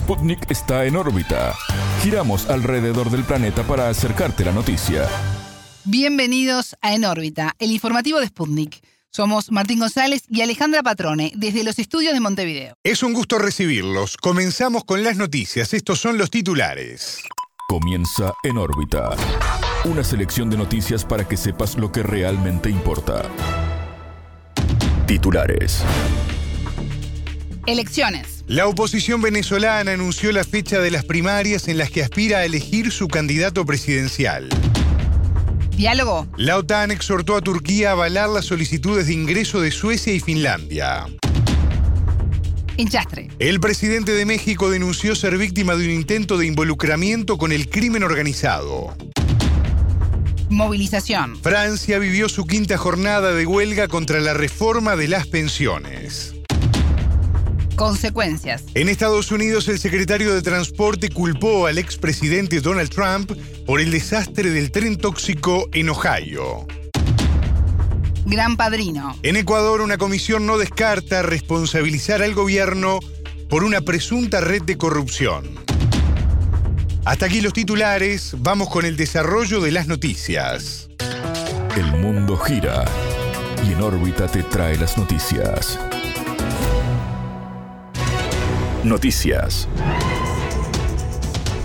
Sputnik está en órbita. Giramos alrededor del planeta para acercarte la noticia. Bienvenidos a En órbita, el informativo de Sputnik. Somos Martín González y Alejandra Patrone, desde los estudios de Montevideo. Es un gusto recibirlos. Comenzamos con las noticias. Estos son los titulares. Comienza En órbita. Una selección de noticias para que sepas lo que realmente importa. Titulares. Elecciones. La oposición venezolana anunció la fecha de las primarias en las que aspira a elegir su candidato presidencial. Diálogo. La OTAN exhortó a Turquía a avalar las solicitudes de ingreso de Suecia y Finlandia. Enchastre. El presidente de México denunció ser víctima de un intento de involucramiento con el crimen organizado. Movilización. Francia vivió su quinta jornada de huelga contra la reforma de las pensiones. Consecuencias. En Estados Unidos, el secretario de Transporte culpó al expresidente Donald Trump por el desastre del tren tóxico en Ohio. Gran Padrino. En Ecuador, una comisión no descarta responsabilizar al gobierno por una presunta red de corrupción. Hasta aquí los titulares, vamos con el desarrollo de las noticias. El mundo gira y en órbita te trae las noticias. Noticias.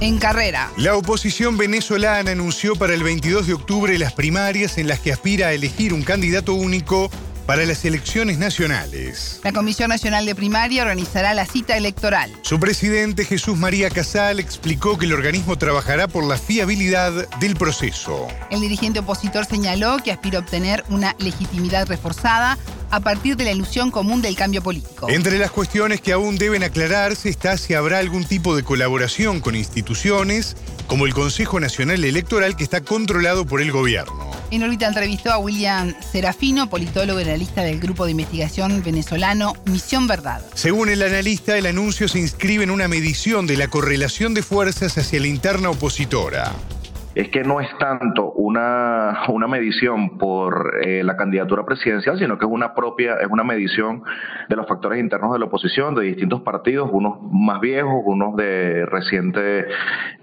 En carrera. La oposición venezolana anunció para el 22 de octubre las primarias en las que aspira a elegir un candidato único para las elecciones nacionales. La Comisión Nacional de Primaria organizará la cita electoral. Su presidente Jesús María Casal explicó que el organismo trabajará por la fiabilidad del proceso. El dirigente opositor señaló que aspira a obtener una legitimidad reforzada a partir de la ilusión común del cambio político. Entre las cuestiones que aún deben aclararse está si habrá algún tipo de colaboración con instituciones como el Consejo Nacional Electoral que está controlado por el gobierno. En órbita entrevistó a William Serafino, politólogo y analista del grupo de investigación venezolano Misión Verdad. Según el analista, el anuncio se inscribe en una medición de la correlación de fuerzas hacia la interna opositora es que no es tanto una, una medición por eh, la candidatura presidencial, sino que es una propia, es una medición de los factores internos de la oposición, de distintos partidos, unos más viejos, unos de reciente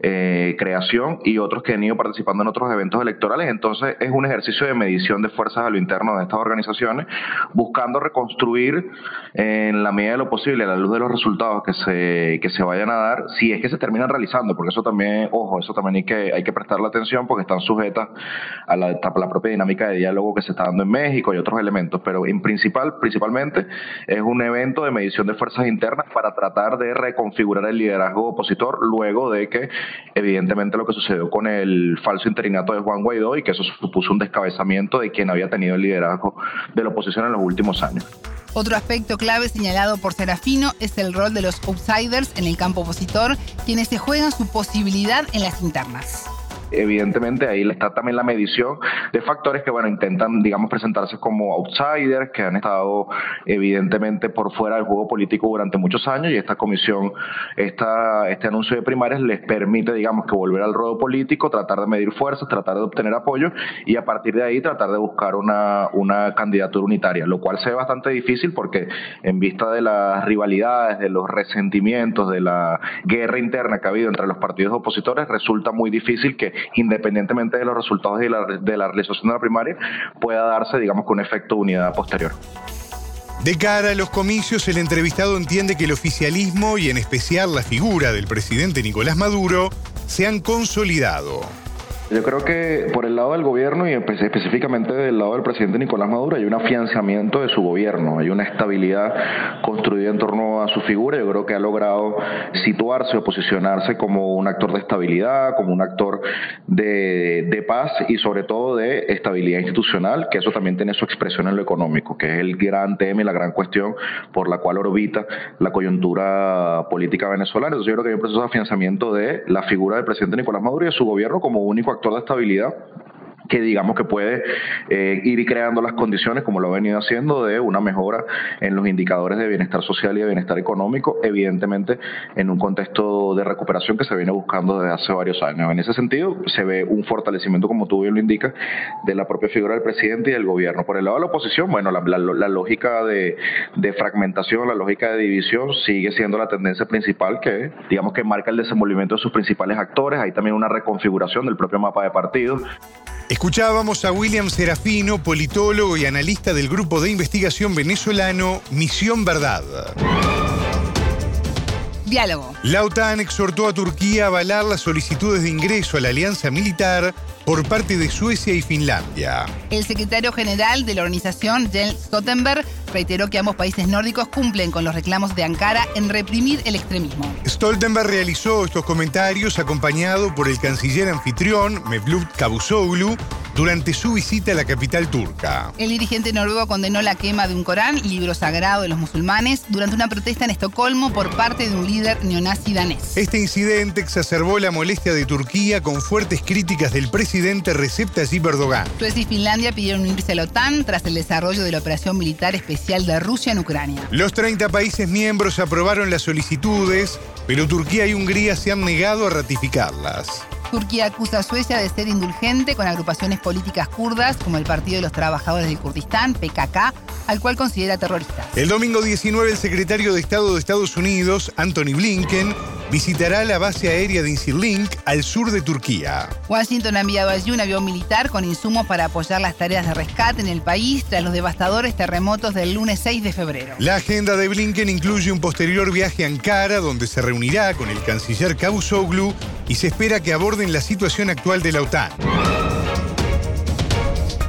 eh, creación y otros que han ido participando en otros eventos electorales. Entonces es un ejercicio de medición de fuerzas a lo interno de estas organizaciones, buscando reconstruir en la medida de lo posible, a la luz de los resultados que se, que se vayan a dar, si es que se terminan realizando, porque eso también, ojo, eso también hay que, hay que prestar la atención porque están sujetas a la, la, propia dinámica de diálogo que se está dando en México y otros elementos, pero en principal, principalmente es un evento de medición de fuerzas internas para tratar de reconfigurar el liderazgo opositor luego de que evidentemente lo que sucedió con el falso interinato de Juan Guaidó y que eso supuso un descabezamiento de quien había tenido el liderazgo de la oposición en los últimos años. Otro aspecto clave señalado por Serafino es el rol de los outsiders en el campo opositor, quienes se juegan su posibilidad en las internas evidentemente ahí está también la medición de factores que, bueno, intentan, digamos, presentarse como outsiders, que han estado evidentemente por fuera del juego político durante muchos años y esta comisión, esta, este anuncio de primarias les permite, digamos, que volver al ruedo político, tratar de medir fuerzas, tratar de obtener apoyo y a partir de ahí tratar de buscar una, una candidatura unitaria, lo cual se ve bastante difícil porque en vista de las rivalidades, de los resentimientos, de la guerra interna que ha habido entre los partidos opositores, resulta muy difícil que independientemente de los resultados de la, de la realización de la primaria, pueda darse, digamos, con efecto de unidad posterior. De cara a los comicios, el entrevistado entiende que el oficialismo y en especial la figura del presidente Nicolás Maduro se han consolidado. Yo creo que por el lado del gobierno y específicamente del lado del presidente Nicolás Maduro hay un afianzamiento de su gobierno, hay una estabilidad construida en torno a su figura. Yo creo que ha logrado situarse o posicionarse como un actor de estabilidad, como un actor de, paz y sobre todo de estabilidad institucional, que eso también tiene su expresión en lo económico, que es el gran tema y la gran cuestión por la cual orbita la coyuntura política venezolana. Entonces yo creo que hay un proceso de afianzamiento de la figura del presidente Nicolás Maduro y de su gobierno como único actor de estabilidad que digamos que puede eh, ir creando las condiciones, como lo ha venido haciendo, de una mejora en los indicadores de bienestar social y de bienestar económico, evidentemente en un contexto de recuperación que se viene buscando desde hace varios años. En ese sentido, se ve un fortalecimiento, como tú bien lo indicas, de la propia figura del presidente y del gobierno. Por el lado de la oposición, bueno, la, lógica de, de, fragmentación, la lógica de división sigue siendo la tendencia principal que, digamos, que marca el desenvolvimiento de sus principales actores. Hay también una reconfiguración del propio mapa de partidos. Escuchábamos a William Serafino, politólogo y analista del grupo de investigación venezolano Misión Verdad. Diálogo. La OTAN exhortó a Turquía a avalar las solicitudes de ingreso a la alianza militar por parte de Suecia y Finlandia. El secretario general de la organización, Jens Stoltenberg, reiteró que ambos países nórdicos cumplen con los reclamos de Ankara en reprimir el extremismo. Stoltenberg realizó estos comentarios acompañado por el canciller anfitrión Mevlut Cavusoglu durante su visita a la capital turca. El dirigente noruego condenó la quema de un Corán, libro sagrado de los musulmanes, durante una protesta en Estocolmo por parte de un líder neonazi danés. Este incidente exacerbó la molestia de Turquía con fuertes críticas del presidente Recep Tayyip Erdogan. Suecia y Finlandia pidieron unirse a la OTAN tras el desarrollo de la operación militar especial de Rusia en Ucrania. Los 30 países miembros aprobaron las solicitudes, pero Turquía y Hungría se han negado a ratificarlas. Turquía acusa a Suecia de ser indulgente con agrupaciones políticas kurdas como el Partido de los Trabajadores del Kurdistán, PKK, al cual considera terrorista. El domingo 19 el secretario de Estado de Estados Unidos, Anthony Blinken, visitará la base aérea de Incirlink al sur de Turquía. Washington ha enviado allí un avión militar con insumos para apoyar las tareas de rescate en el país tras los devastadores terremotos del lunes 6 de febrero. La agenda de Blinken incluye un posterior viaje a Ankara donde se reunirá con el canciller Cavusoglu y se espera que aborden la situación actual de la OTAN.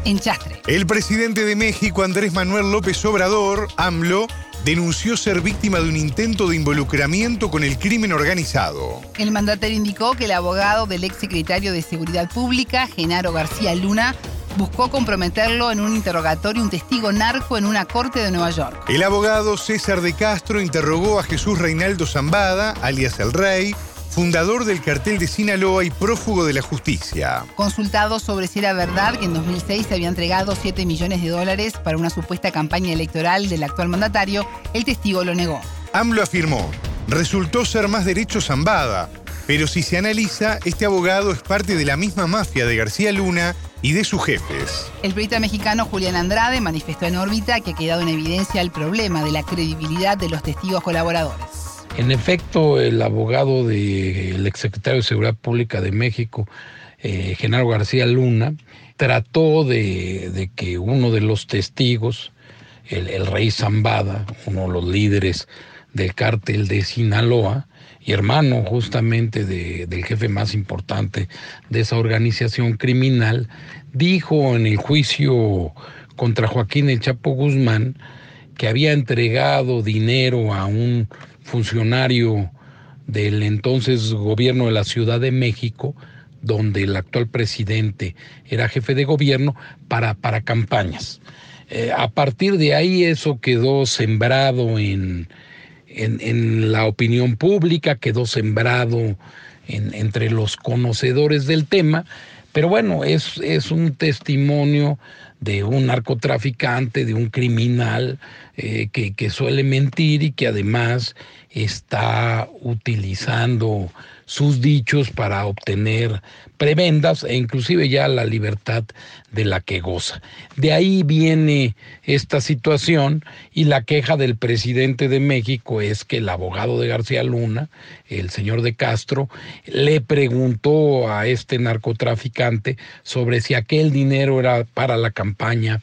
En Chastre. El presidente de México, Andrés Manuel López Obrador, AMLO, denunció ser víctima de un intento de involucramiento con el crimen organizado. El mandatario indicó que el abogado del ex secretario de Seguridad Pública, Genaro García Luna, buscó comprometerlo en un interrogatorio un testigo narco en una corte de Nueva York. El abogado César de Castro interrogó a Jesús Reinaldo Zambada, alias El Rey, fundador del cartel de Sinaloa y prófugo de la justicia. Consultado sobre si era verdad que en 2006 se había entregado 7 millones de dólares para una supuesta campaña electoral del actual mandatario, el testigo lo negó. AMLO afirmó, resultó ser más derecho Zambada, pero si se analiza, este abogado es parte de la misma mafia de García Luna y de sus jefes. El periodista mexicano Julián Andrade manifestó en órbita que ha quedado en evidencia el problema de la credibilidad de los testigos colaboradores. En efecto, el abogado del exsecretario de Seguridad Pública de México, eh, Genaro García Luna, trató de, que uno de los testigos, el, rey Zambada, uno de los líderes del cártel de Sinaloa, y hermano justamente del jefe más importante de esa organización criminal, dijo en el juicio contra Joaquín El Chapo Guzmán que había entregado dinero a un funcionario del entonces gobierno de la Ciudad de México, donde el actual presidente era jefe de gobierno, para, para campañas. Eh, a partir de ahí eso quedó sembrado en, en, la opinión pública, quedó sembrado entre los conocedores del tema, pero bueno, es, es un testimonio de un narcotraficante, de un criminal eh, que, que, suele mentir y que además está utilizando sus dichos para obtener prebendas e inclusive ya la libertad de la que goza. De ahí viene esta situación y la queja del presidente de México es que el abogado de García Luna, el señor de Castro, le preguntó a este narcotraficante sobre si aquel dinero era para la campaña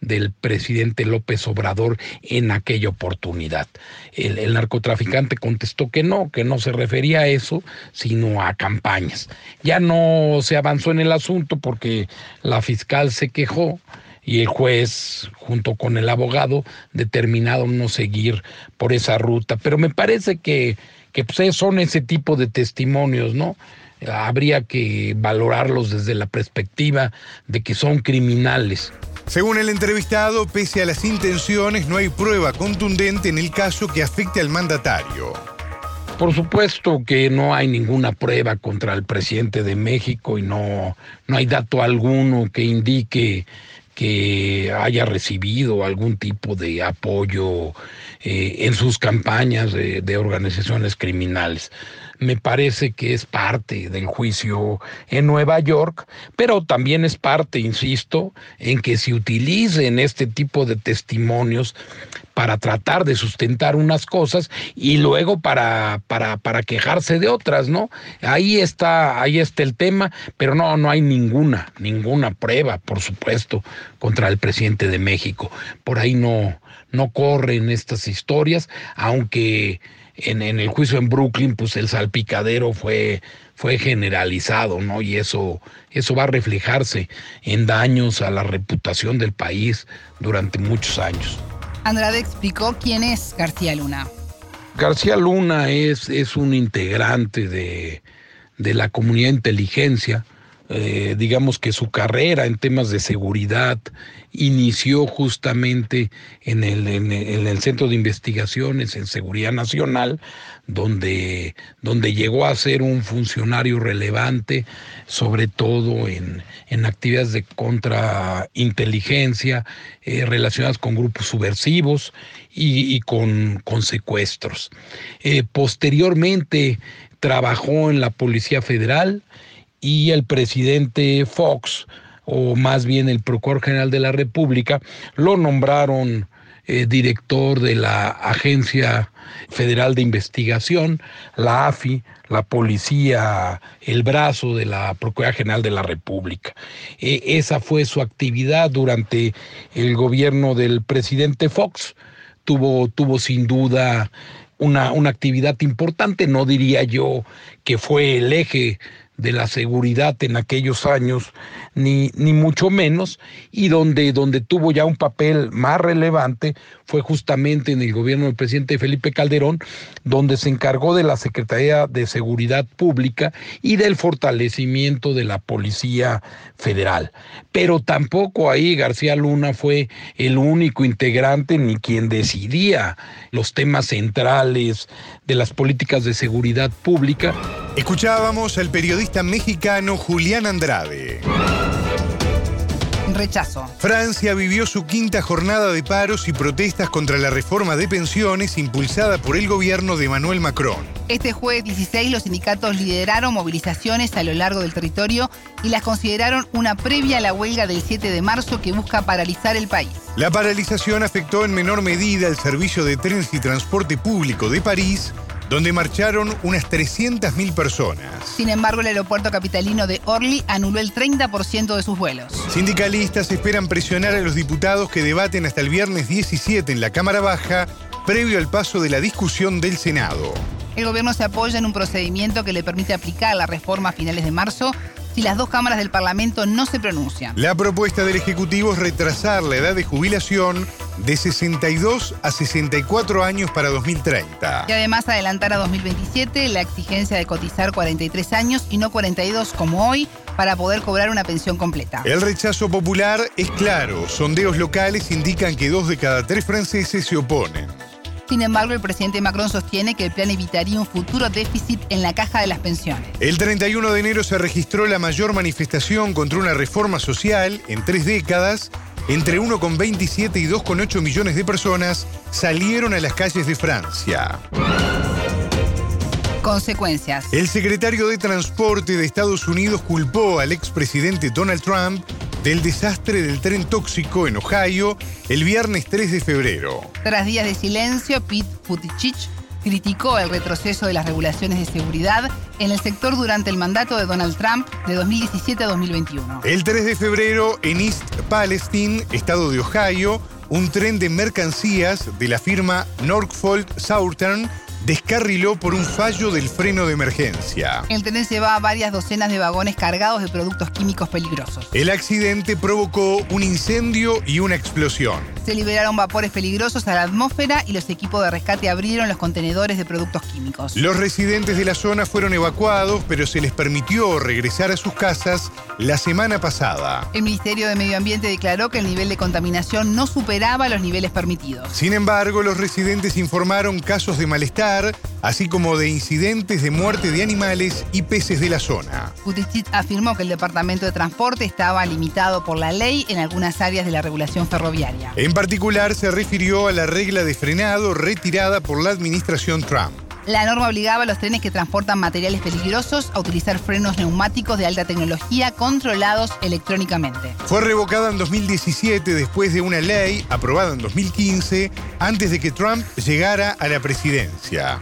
del presidente López Obrador en aquella oportunidad. El, narcotraficante contestó que no, que no se refería a eso, sino a campañas. Ya no se avanzó en el asunto porque la fiscal se quejó y el juez, junto con el abogado, determinaron no seguir por esa ruta. Pero me parece que, que pues, son ese tipo de testimonios, ¿no? Habría que valorarlos desde la perspectiva de que son criminales. Según el entrevistado, pese a las intenciones, no hay prueba contundente en el caso que afecte al mandatario. Por supuesto que no hay ninguna prueba contra el presidente de México y no, no hay dato alguno que indique que haya recibido algún tipo de apoyo eh, en sus campañas de organizaciones criminales me parece que es parte del juicio en Nueva York, pero también es parte, insisto, en que se utilicen este tipo de testimonios para tratar de sustentar unas cosas y luego para, para, para quejarse de otras, ¿no? Ahí está, ahí está el tema, pero no, no hay ninguna, ninguna prueba, por supuesto, contra el presidente de México. Por ahí no, no corren estas historias, aunque en, el juicio en Brooklyn, pues el salpicadero fue, fue generalizado, ¿no? Y eso, eso va a reflejarse en daños a la reputación del país durante muchos años. Andrade explicó quién es García Luna. García Luna es, es un integrante de, de la comunidad de inteligencia, eh, digamos que su carrera en temas de seguridad inició justamente en el, en, el Centro de Investigaciones en Seguridad Nacional, donde, donde llegó a ser un funcionario relevante, sobre todo en, en actividades de contrainteligencia eh, relacionadas con grupos subversivos y, con, con, secuestros. Eh, posteriormente trabajó en la Policía Federal, y el presidente Fox, o más bien el Procurador General de la República, lo nombraron eh, director de la Agencia Federal de Investigación, la AFI, la policía, el brazo de la Procuraduría General de la República. E, esa fue su actividad durante el gobierno del presidente Fox. Tuvo, tuvo sin duda una, una actividad importante, no diría yo que fue el eje de la seguridad en aquellos años, ni, ni mucho menos, y donde, donde tuvo ya un papel más relevante fue justamente en el gobierno del presidente Felipe Calderón, donde se encargó de la Secretaría de Seguridad Pública y del fortalecimiento de la Policía Federal. Pero tampoco ahí García Luna fue el único integrante ni quien decidía los temas centrales de las políticas de seguridad pública. Escuchábamos al periodista mexicano Julián Andrade. Rechazo. Francia vivió su quinta jornada de paros y protestas contra la reforma de pensiones impulsada por el gobierno de Emmanuel Macron. Este jueves 16 los sindicatos lideraron movilizaciones a lo largo del territorio y las consideraron una previa a la huelga del 7 de marzo que busca paralizar el país. La paralización afectó en menor medida el servicio de trenes y transporte público de París, donde marcharon unas 300.000 personas. Sin embargo, el aeropuerto capitalino de Orly anuló el 30% de sus vuelos. Sindicalistas esperan presionar a los diputados que debaten hasta el viernes 17 en la Cámara Baja, previo al paso de la discusión del Senado. El gobierno se apoya en un procedimiento que le permite aplicar la reforma a finales de marzo si las dos cámaras del Parlamento no se pronuncian. La propuesta del Ejecutivo es retrasar la edad de jubilación de 62 a 64 años para 2030. Y además adelantar a 2027 la exigencia de cotizar 43 años y no 42 como hoy para poder cobrar una pensión completa. El rechazo popular es claro. Sondeos locales indican que dos de cada tres franceses se oponen. Sin embargo, el presidente Macron sostiene que el plan evitaría un futuro déficit en la caja de las pensiones. El 31 de enero se registró la mayor manifestación contra una reforma social en tres décadas. Entre 1,27 y 2,8 millones de personas salieron a las calles de Francia. Consecuencias. El secretario de Transporte de Estados Unidos culpó al expresidente Donald Trump del desastre del tren tóxico en Ohio el viernes 3 de febrero. Tras días de silencio, Pete Buttigieg criticó el retroceso de las regulaciones de seguridad en el sector durante el mandato de Donald Trump de 2017 a 2021. El 3 de febrero, en East Palestine, estado de Ohio, un tren de mercancías de la firma Norfolk Southern descarriló por un fallo del freno de emergencia. El tren llevaba varias docenas de vagones cargados de productos químicos peligrosos. El accidente provocó un incendio y una explosión. Se liberaron vapores peligrosos a la atmósfera y los equipos de rescate abrieron los contenedores de productos químicos. Los residentes de la zona fueron evacuados, pero se les permitió regresar a sus casas la semana pasada. El Ministerio de Medio Ambiente declaró que el nivel de contaminación no superaba los niveles permitidos. Sin embargo, los residentes informaron casos de malestar así como de incidentes de muerte de animales y peces de la zona. Buttigieg afirmó que el Departamento de Transporte estaba limitado por la ley en algunas áreas de la regulación ferroviaria. En particular, se refirió a la regla de frenado retirada por la administración Trump. La norma obligaba a los trenes que transportan materiales peligrosos a utilizar frenos neumáticos de alta tecnología controlados electrónicamente. Fue revocada en 2017 después de una ley aprobada en 2015 antes de que Trump llegara a la presidencia.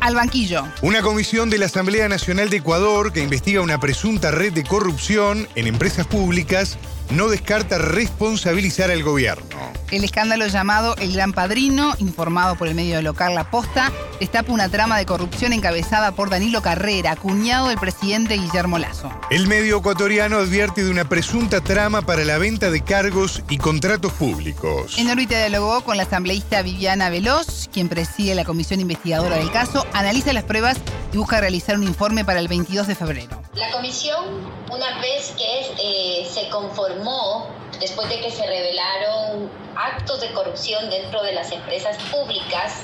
Al banquillo. Una comisión de la Asamblea Nacional de Ecuador que investiga una presunta red de corrupción en empresas públicas no descarta responsabilizar al gobierno. El escándalo llamado El Gran Padrino, informado por el medio local La Posta, destapa una trama de corrupción encabezada por Danilo Carrera, cuñado del presidente Guillermo Lazo. El medio ecuatoriano advierte de una presunta trama para la venta de cargos y contratos públicos. En órbita dialogó con la asambleísta Viviana Veloz, quien preside la comisión investigadora del caso, analiza las pruebas y busca realizar un informe para el 22 de febrero. La comisión, una vez que eh, se conformó, después de que se revelaron actos de corrupción dentro de las empresas públicas,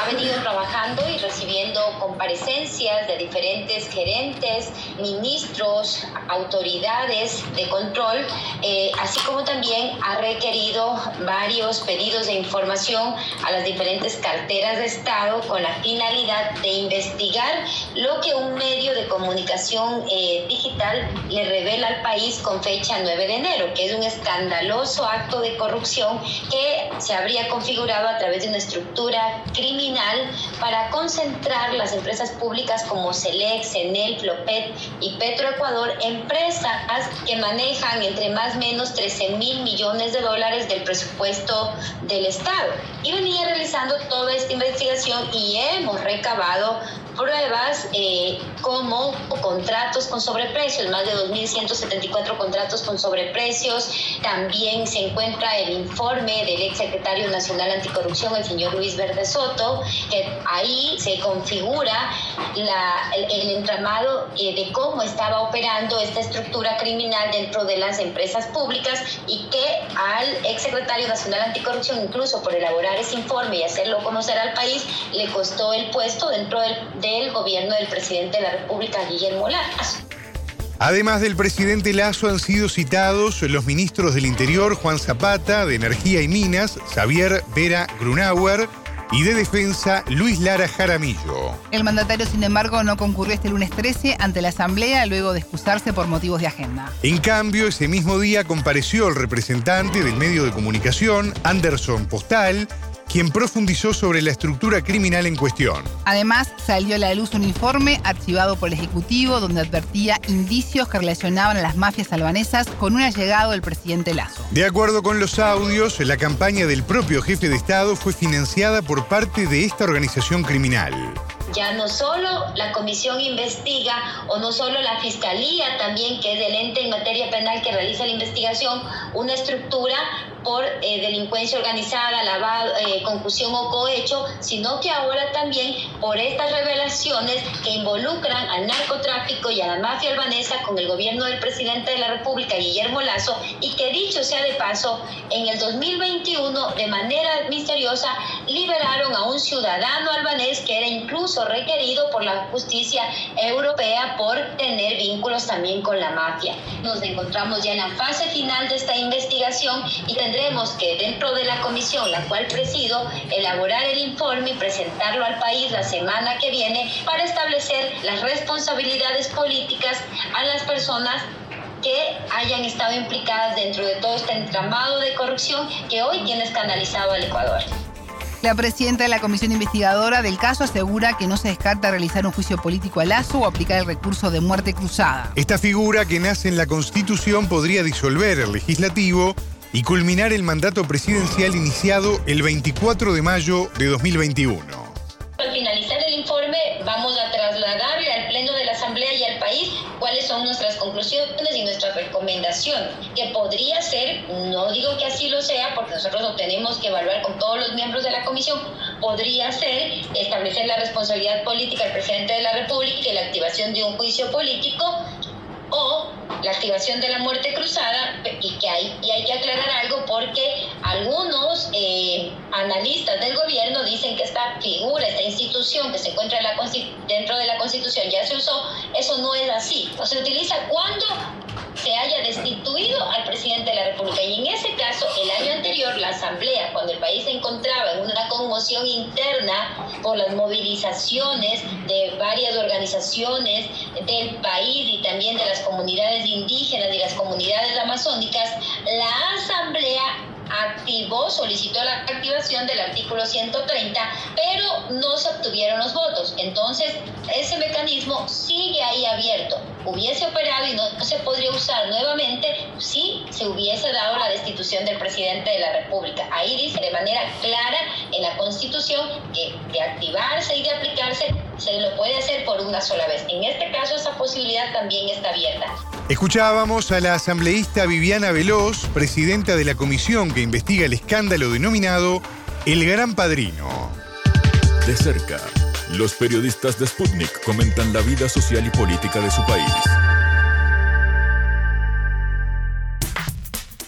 ha venido trabajando y recibiendo comparecencias de diferentes gerentes, ministros, autoridades de control, eh, así como también ha requerido varios pedidos de información a las diferentes carteras de Estado con la finalidad de investigar lo que un medio de comunicación eh, digital le revela al país con fecha 9 de enero, que es un escandaloso acto de corrupción que se habría configurado a través de una estructura criminal para concentrar las empresas públicas como Selex, Enel, Flopet y Petroecuador, empresas que manejan entre más o menos 13 mil millones de dólares del presupuesto del Estado. Y venía realizando toda esta investigación y hemos recabado pruebas eh, como contratos con sobreprecios, más de 2.174 contratos con sobreprecios. También se encuentra el informe del ex secretario nacional anticorrupción, el señor Luis Verde Soto, que ahí se configura el, entramado eh, de cómo estaba operando esta estructura criminal dentro de las empresas públicas y que al ex secretario nacional anticorrupción, incluso por elaborar ese informe y hacerlo conocer al país, le costó el puesto dentro del del gobierno del presidente de la República, Guillermo Lazo. Además del presidente Lazo han sido citados los ministros del Interior Juan Zapata, de Energía y Minas, Xavier Vera Grunauer, y de Defensa Luis Lara Jaramillo. El mandatario, sin embargo, no concurrió este lunes 13 ante la Asamblea luego de excusarse por motivos de agenda. En cambio, ese mismo día compareció el representante del medio de comunicación, Anderson Postal, quien profundizó sobre la estructura criminal en cuestión. Además, salió a la luz un informe archivado por el Ejecutivo donde advertía indicios que relacionaban a las mafias albanesas con un allegado del presidente Lazo. De acuerdo con los audios, la campaña del propio jefe de Estado fue financiada por parte de esta organización criminal ya no solo la comisión investiga o no solo la fiscalía también, que es el ente en materia penal que realiza la investigación, una estructura por eh, delincuencia organizada, lavado, eh, concusión o cohecho, sino que ahora también por estas revelaciones que involucran al narcotráfico y a la mafia albanesa con el gobierno del presidente de la República, Guillermo Lazo, y que dicho sea de paso, en el 2021 de manera misteriosa liberaron a un ciudadano albanés que era incluso requerido por la justicia europea por tener vínculos también con la mafia. Nos encontramos ya en la fase final de esta investigación y tendremos que dentro de la comisión, la cual presido, elaborar el informe y presentarlo al país la semana que viene para establecer las responsabilidades políticas a las personas que hayan estado implicadas dentro de todo este entramado de corrupción que hoy tiene escandalizado al Ecuador. La presidenta de la comisión investigadora del caso asegura que no se descarta realizar un juicio político a Lazo o aplicar el recurso de muerte cruzada. Esta figura que nace en la Constitución podría disolver el legislativo y culminar el mandato presidencial iniciado el 24 de mayo de 2021. Al finalizar el informe vamos a trasladarle al Pleno de la Asamblea y al país cuáles son nuestras conclusiones y nuestras recomendaciones, que podría ser, no digo que así lo sea, porque nosotros lo tenemos que evaluar con todos los miembros de la comisión, podría ser establecer la responsabilidad política del presidente de la República y la activación de un juicio político o la activación de la muerte cruzada y que hay, y hay que aclarar algo porque Algunos eh, analistas del gobierno dicen que esta figura, esta institución que se encuentra dentro de la Constitución ya se usó. Eso no es así. No se utiliza cuando se haya destituido al presidente de la República. Y en ese caso, el año anterior, la Asamblea, cuando el país se encontraba en una conmoción interna por las movilizaciones de varias organizaciones del país y también de las comunidades indígenas y las comunidades amazónicas, la Asamblea activó, solicitó la activación del artículo 130, pero no se obtuvieron los votos. Entonces, ese mecanismo sigue ahí abierto. Hubiese operado y no, se podría usar nuevamente si se hubiese dado la destitución del presidente de la República. Ahí dice de manera clara en la Constitución que de activarse y de aplicarse se lo puede hacer por una sola vez. En este caso, esa posibilidad también está abierta. Escuchábamos a la asambleísta Viviana Veloz, presidenta de la comisión que investiga el escándalo denominado El Gran Padrino. De cerca, los periodistas de Sputnik comentan la vida social y política de su país.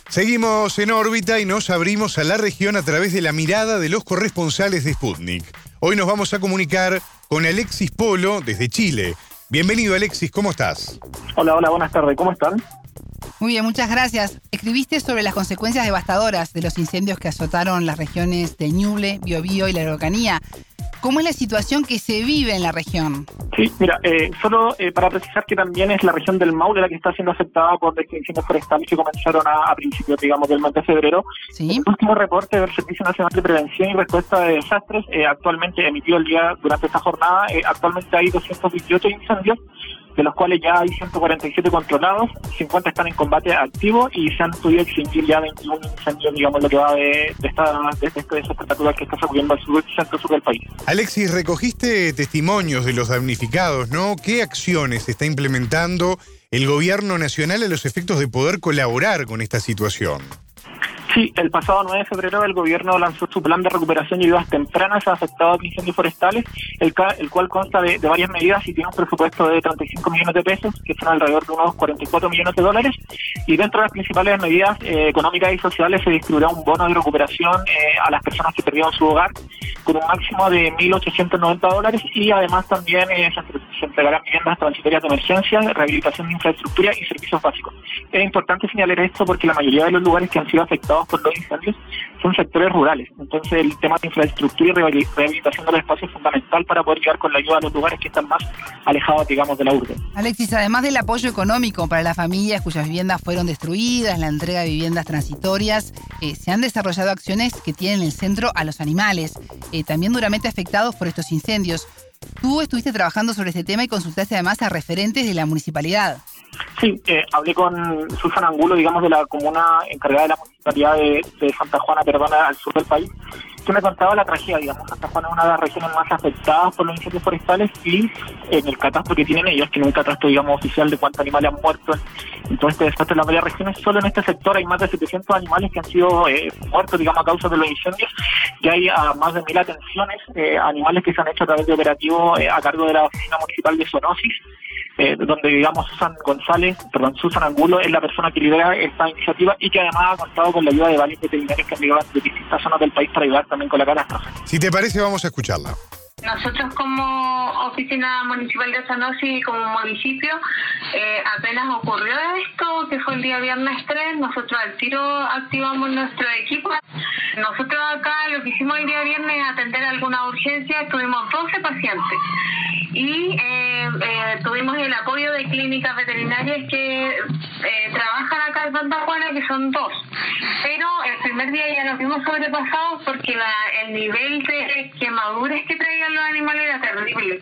Seguimos en órbita y nos abrimos a la región a través de la mirada de los corresponsales de Sputnik. Hoy nos vamos a comunicar con Alexis Polo desde Chile. Bienvenido Alexis, ¿cómo estás? Hola, hola, buenas tardes, ¿cómo están? Muy bien, muchas gracias. Escribiste sobre las consecuencias devastadoras de los incendios que azotaron las regiones de Ñuble, Biobío y la Araucanía. ¿Cómo es la situación que se vive en la región? Sí, mira, eh, solo eh, para precisar que también es la región del Maule la que está siendo afectada por extinciones forestales que comenzaron a, principios, digamos, del mes de febrero. ¿Sí? El último reporte del Servicio Nacional de Prevención y Respuesta de Desastres, eh, actualmente emitido el día durante esta jornada, actualmente hay 228 incendios de los cuales ya hay 147 controlados, 50 están en combate activo y se han podido extinguir ya 21 incendios, digamos, lo que va de, esta de este espectacular que está subiendo al sur, centro sur del país. Alexis, recogiste testimonios de los damnificados, ¿no? ¿Qué acciones está implementando el gobierno nacional a los efectos de poder colaborar con esta situación? Sí, el pasado 9 de febrero el gobierno lanzó su plan de recuperación y ayudas tempranas a afectados por incendios forestales, el, el cual consta de, varias medidas y tiene un presupuesto de 35 millones de pesos, que son alrededor de unos 44 millones de dólares. Y dentro de las principales medidas eh, económicas y sociales se distribuirá un bono de recuperación eh, a las personas que perdieron su hogar con un máximo de 1.890 dólares y además también eh, se entregarán viviendas transitorias de emergencia, rehabilitación de infraestructura y servicios básicos. Es importante señalar esto porque la mayoría de los lugares que han sido afectados por los incendios son sectores rurales. Entonces el tema de infraestructura y rehabilitación de los espacios es fundamental para poder llegar con la ayuda a los lugares que están más alejados, digamos, de la urbe. Alexis, además del apoyo económico para las familias cuyas viviendas fueron destruidas, la entrega de viviendas transitorias, eh, se han desarrollado acciones que tienen el centro a los animales, eh, también duramente afectados por estos incendios. Tú estuviste trabajando sobre este tema y consultaste además a referentes de la municipalidad. Sí, eh, hablé con Susana Angulo, digamos, de la comuna encargada de la municipalidad de, Santa Juana, perdona, al sur del país, que me contaba la tragedia, digamos, Santa Juana es una de las regiones más afectadas por los incendios forestales y en el catastro que tienen ellos, tienen un catastro, digamos, oficial de cuántos animales han muerto en todo este desastre. En las varias regiones, solo en este sector hay más de 700 animales que han sido eh, muertos, digamos, a causa de los incendios, y hay más de mil atenciones, eh, animales que se han hecho a través de operativos a cargo de la Oficina Municipal de Zoonosis, eh, donde digamos Susan González, perdón, Susan Angulo es la persona que lidera esta iniciativa y que además ha contado con la ayuda de varios veterinarios que han llegado de distintas zonas del país para ayudar también con la catástrofe. Si te parece, vamos a escucharla. Nosotros como Oficina Municipal de Sanosi y como municipio, eh, apenas ocurrió esto, que fue el día viernes 3, nosotros al tiro activamos nuestro equipo. Nosotros acá lo que hicimos el día viernes es atender alguna urgencia, tuvimos 12 pacientes y eh, eh, tuvimos el apoyo de clínicas veterinarias que eh, trabajan acá en Santa Juana, que son dos. Pero el primer día ya nos vimos sobrepasados porque la, el nivel de quemaduras que traían los animales era terrible.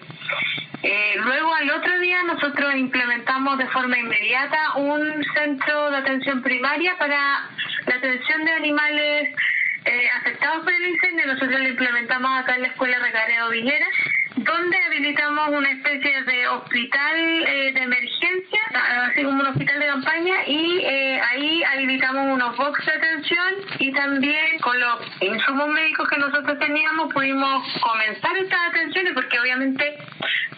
luego al otro día nosotros implementamos de forma inmediata un centro de atención primaria para la atención de animales afectados por el incendio. Nosotros lo implementamos acá en la Escuela Recareo Villera donde habilitamos una especie de hospital eh, de emergencia, así como un hospital de campaña, y eh, ahí habilitamos unos box de atención y también con los insumos médicos que nosotros teníamos pudimos comenzar estas atenciones porque obviamente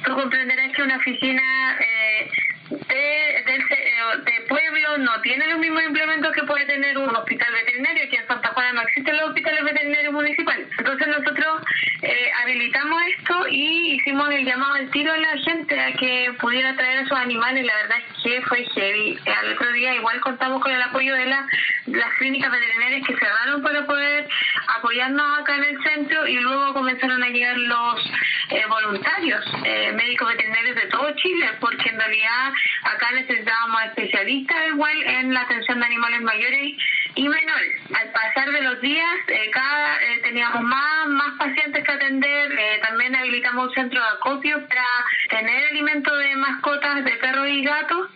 tú comprenderás que una oficina eh, de, de, pueblo no tiene los mismos implementos que puede tener un hospital veterinario, que en Santa Juana no existen los hospitales veterinarios municipales. Entonces nosotros eh, habilitamos esto y hicimos el llamado al tiro a la gente a que pudiera traer a sus animales. La verdad es que fue heavy. Al otro día igual contamos con el apoyo de la, las clínicas veterinarias que cerraron para poder apoyarnos acá en el centro y luego comenzaron a llegar los eh, voluntarios, eh, médicos veterinarios de todo Chile, porque en realidad acá necesitábamos especialistas igual en la atención de animales mayores y menores. Al pasar de los días, eh, cada teníamos más, más pacientes que atender, también habilitamos un centro de acopio para tener alimento de mascotas de perros y gatos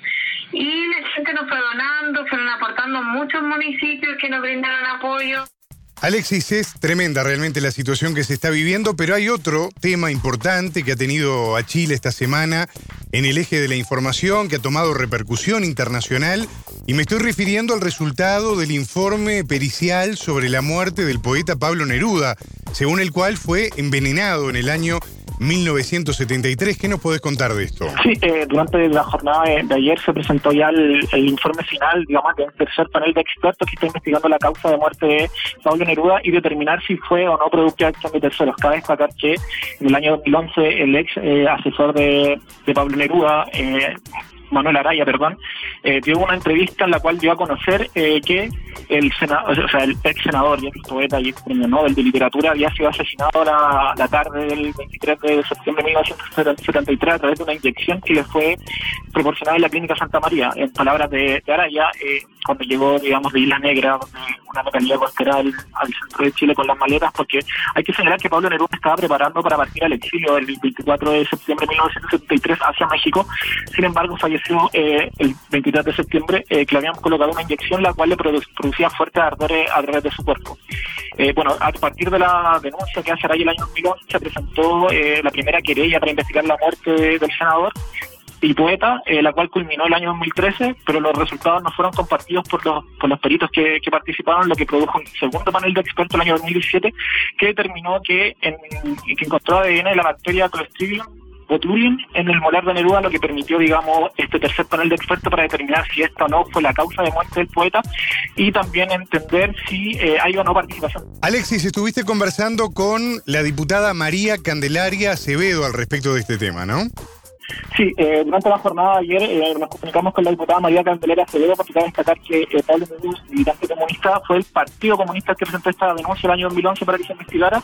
y la gente nos fue donando, fueron aportando muchos municipios que nos brindaron apoyo. Alexis, es tremenda realmente la situación que se está viviendo, pero hay otro tema importante que ha tenido a Chile esta semana en el eje de la información, que ha tomado repercusión internacional, y me estoy refiriendo al resultado del informe pericial sobre la muerte del poeta Pablo Neruda, según el cual fue envenenado en el año 1973. ¿Qué nos podés contar de esto? Sí, eh, durante la jornada de, ayer se presentó ya el, informe final, digamos, del tercer panel de expertos que está investigando la causa de muerte de Pablo Neruda y determinar si fue o no producto de acción de terceros. Cabe destacar que en el año 2011 el ex eh, asesor de, de Pablo Neruda, eh, Manuel Araya, perdón, eh, dio una entrevista en la cual dio a conocer eh, que el, senador, o sea, el ex senador y ex poeta y ex premio Nobel de literatura había sido asesinado la, la tarde del 23 de septiembre de 1973 a través de una inyección que le fue proporcionada en la clínica Santa María. En palabras de, Araya, eh, cuando llegó, digamos, de Isla Negra, una localidad costera al, centro de Chile con las maletas, porque hay que señalar que Pablo Neruda estaba preparando para partir al exilio el 24 de septiembre de 1973 hacia México. Sin embargo, falleció eh, el 23 de septiembre, eh, que le habían colocado una inyección la cual le producía fuertes ardores a través de su cuerpo. Eh, bueno, a partir de la denuncia que hace Araya el año 2011, se presentó la primera querella para investigar la muerte del senador y poeta, eh, la cual culminó el año 2013, pero los resultados no fueron compartidos por los, por los peritos que, participaron, lo que produjo un segundo panel de expertos el año 2017, que determinó que, en, que encontró ADN de la bacteria Clostridium botulium en el molar de Neruda, lo que permitió, digamos, este tercer panel de expertos para determinar si esta o no fue la causa de muerte del poeta y también entender si eh, hay o no participación. Alexis, estuviste conversando con la diputada María Candelaria Acevedo al respecto de este tema, ¿no? Sí, eh, durante la jornada ayer eh, nos comunicamos con la diputada María Candelera Acevedo porque cabe destacar que eh, Pablo Neruda, militante comunista, fue el Partido Comunista que presentó esta denuncia el año 2011 para que se investigara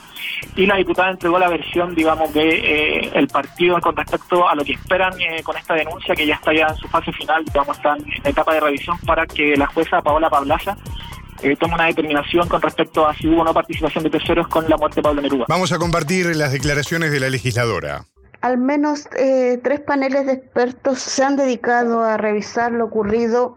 y la diputada entregó la versión, digamos, de el partido con respecto a lo que esperan con esta denuncia que ya está ya en su fase final, digamos, está en etapa de revisión para que la jueza Paola Pablaza tome una determinación con respecto a si hubo o no participación de terceros con la muerte de Pablo Neruda. Vamos a compartir las declaraciones de la legisladora. Al menos eh, tres paneles de expertos se han dedicado a revisar lo ocurrido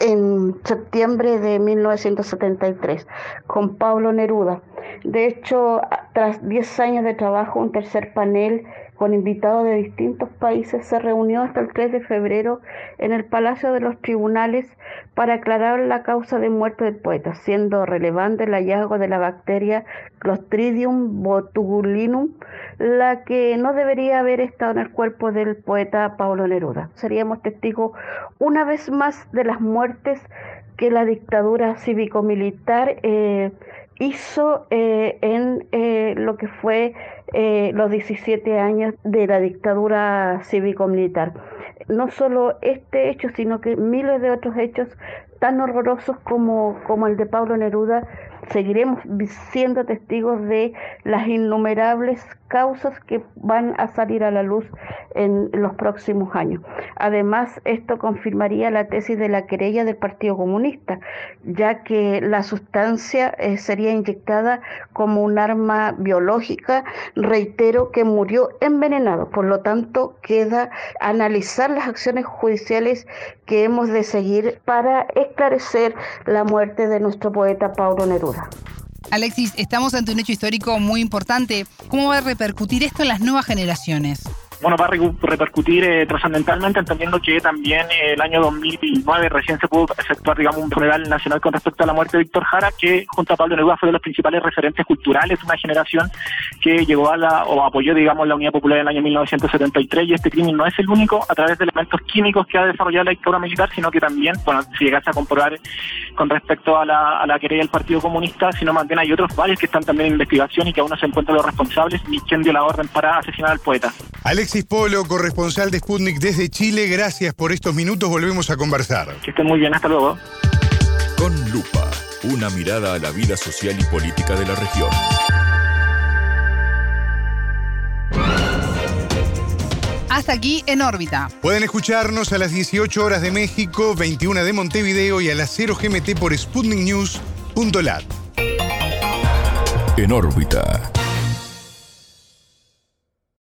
en septiembre de 1973 con Pablo Neruda. De hecho, tras 10 años de trabajo, un tercer panel con invitados de distintos países, se reunió hasta el 3 de febrero en el Palacio de los Tribunales para aclarar la causa de muerte del poeta, siendo relevante el hallazgo de la bacteria Clostridium botulinum, la que no debería haber estado en el cuerpo del poeta Pablo Neruda. Seríamos testigos una vez más de las muertes que la dictadura cívico-militar eh, hizo eh, en eh, lo que fue los 17 años de la dictadura cívico-militar. No solo este hecho, sino que miles de otros hechos tan horrorosos como, como el de Pablo Neruda seguiremos siendo testigos de las innumerables causas que van a salir a la luz en los próximos años. Además, esto confirmaría la tesis de la querella del Partido Comunista, ya que la sustancia eh, sería inyectada como un arma biológica, reitero que murió envenenado. Por lo tanto, queda analizar las acciones judiciales que hemos de seguir para esclarecer la muerte de nuestro poeta Paulo Neruda. Alexis, estamos ante un hecho histórico muy importante. ¿Cómo va a repercutir esto en las nuevas generaciones? Bueno, va a repercutir eh, trascendentalmente, entendiendo que también eh, el año 2009 recién se pudo efectuar, digamos, un funeral nacional con respecto a la muerte de Víctor Jara, que junto a Pablo Neruda fue de los principales referentes culturales de una generación que llegó a la, o apoyó, digamos, la Unidad Popular en el año 1973, y este crimen no es el único a través de elementos químicos que ha desarrollado la dictadura militar, sino que también, bueno, si llegase a comprobar con respecto a la, a la querella del Partido Comunista, sino más bien hay otros varios que están también en investigación y que aún no se encuentran los responsables ni quién dio la orden para asesinar al poeta. Alexis Polo, corresponsal de Sputnik desde Chile, gracias por estos minutos, volvemos a conversar. Que estén muy bien, hasta luego. Con lupa, una mirada a la vida social y política de la región. Hasta aquí en órbita. Pueden escucharnos a las 18 horas de México, 21 de Montevideo y a las 0 GMT por sputniknews.lat. En órbita.